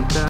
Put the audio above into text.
isn't